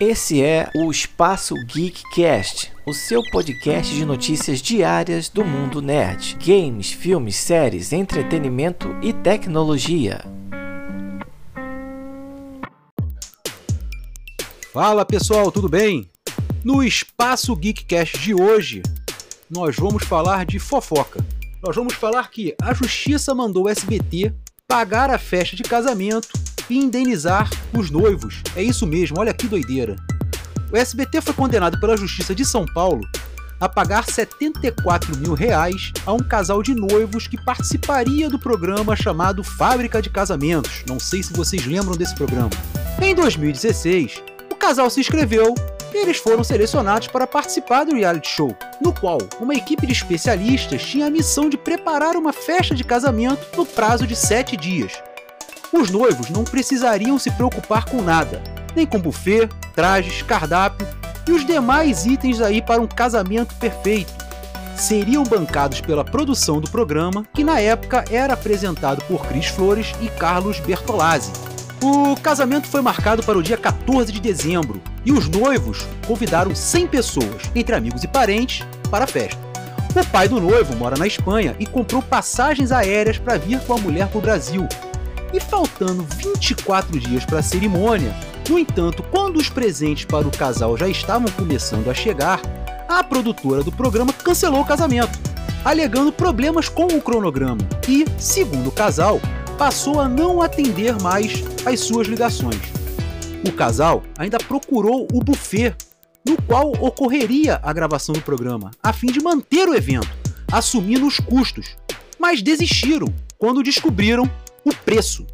Esse é o Espaço Geekcast, o seu podcast de notícias diárias do mundo nerd, games, filmes, séries, entretenimento e tecnologia. Fala pessoal, tudo bem? No Espaço Geekcast de hoje, nós vamos falar de fofoca. Nós vamos falar que a justiça mandou o SBT pagar a festa de casamento e indenizar os noivos. É isso mesmo, olha que doideira. O SBT foi condenado pela Justiça de São Paulo a pagar 74 mil reais a um casal de noivos que participaria do programa chamado Fábrica de Casamentos. Não sei se vocês lembram desse programa. Em 2016, o casal se inscreveu e eles foram selecionados para participar do reality show, no qual uma equipe de especialistas tinha a missão de preparar uma festa de casamento no prazo de sete dias. Os noivos não precisariam se preocupar com nada, nem com buffet, trajes, cardápio e os demais itens aí para um casamento perfeito. Seriam bancados pela produção do programa, que na época era apresentado por Cris Flores e Carlos Bertolazzi. O casamento foi marcado para o dia 14 de dezembro e os noivos convidaram 100 pessoas, entre amigos e parentes, para a festa. O pai do noivo mora na Espanha e comprou passagens aéreas para vir com a mulher para o Brasil, e faltando 24 dias para a cerimônia, no entanto, quando os presentes para o casal já estavam começando a chegar, a produtora do programa cancelou o casamento, alegando problemas com o cronograma e, segundo o casal, passou a não atender mais as suas ligações. O casal ainda procurou o buffet no qual ocorreria a gravação do programa, a fim de manter o evento, assumindo os custos, mas desistiram quando descobriram o preço.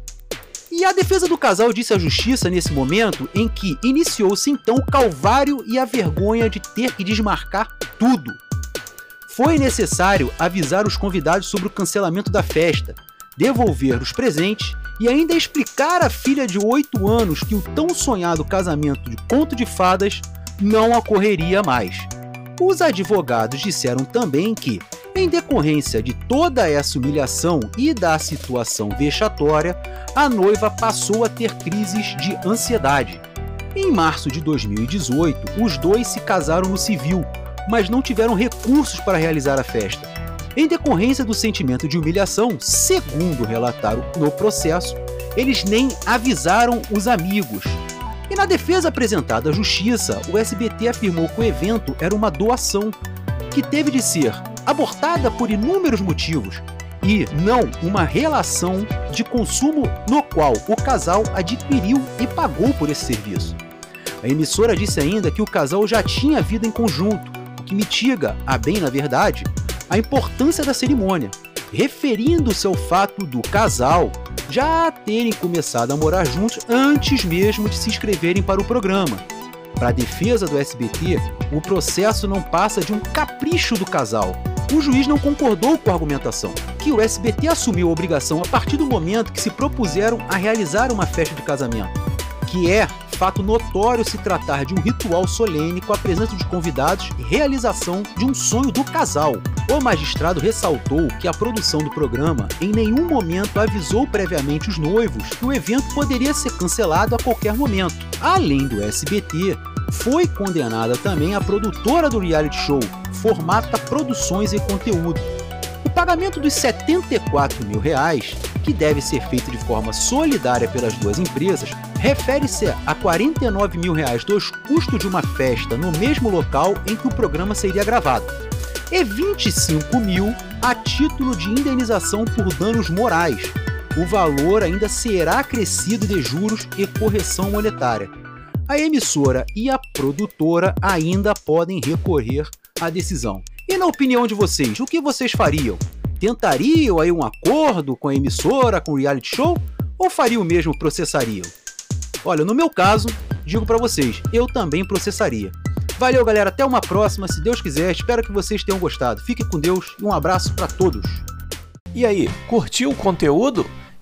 E a defesa do casal disse à justiça nesse momento em que iniciou-se então o calvário e a vergonha de ter que desmarcar tudo. Foi necessário avisar os convidados sobre o cancelamento da festa, devolver os presentes e ainda explicar à filha de 8 anos que o tão sonhado casamento de conto de fadas não ocorreria mais. Os advogados disseram também que, em decorrência de toda essa humilhação e da situação vexatória, a noiva passou a ter crises de ansiedade. Em março de 2018, os dois se casaram no civil, mas não tiveram recursos para realizar a festa. Em decorrência do sentimento de humilhação, segundo relataram no processo, eles nem avisaram os amigos. E na defesa apresentada à justiça, o SBT afirmou que o evento era uma doação, que teve de ser abortada por inúmeros motivos e não uma relação de consumo no qual o casal adquiriu e pagou por esse serviço. A emissora disse ainda que o casal já tinha vida em conjunto, o que mitiga, a bem na verdade, a importância da cerimônia, referindo-se ao fato do casal já terem começado a morar juntos antes mesmo de se inscreverem para o programa. Para a defesa do SBT, o processo não passa de um capricho do casal, o juiz não concordou com a argumentação, que o SBT assumiu a obrigação a partir do momento que se propuseram a realizar uma festa de casamento, que é fato notório se tratar de um ritual solene com a presença de convidados e realização de um sonho do casal. O magistrado ressaltou que a produção do programa em nenhum momento avisou previamente os noivos que o evento poderia ser cancelado a qualquer momento. Além do SBT, foi condenada também a produtora do reality show, Formata Produções e Conteúdo. O pagamento dos 74 mil reais, que deve ser feito de forma solidária pelas duas empresas, refere-se a 49 mil reais dos custos de uma festa no mesmo local em que o programa seria gravado, e 25 mil a título de indenização por danos morais. O valor ainda será acrescido de juros e correção monetária a emissora e a produtora ainda podem recorrer à decisão. E na opinião de vocês, o que vocês fariam? Tentariam aí um acordo com a emissora, com o reality show? Ou fariam mesmo processariam? Olha, no meu caso, digo para vocês, eu também processaria. Valeu, galera, até uma próxima, se Deus quiser. Espero que vocês tenham gostado. Fiquem com Deus e um abraço para todos. E aí, curtiu o conteúdo?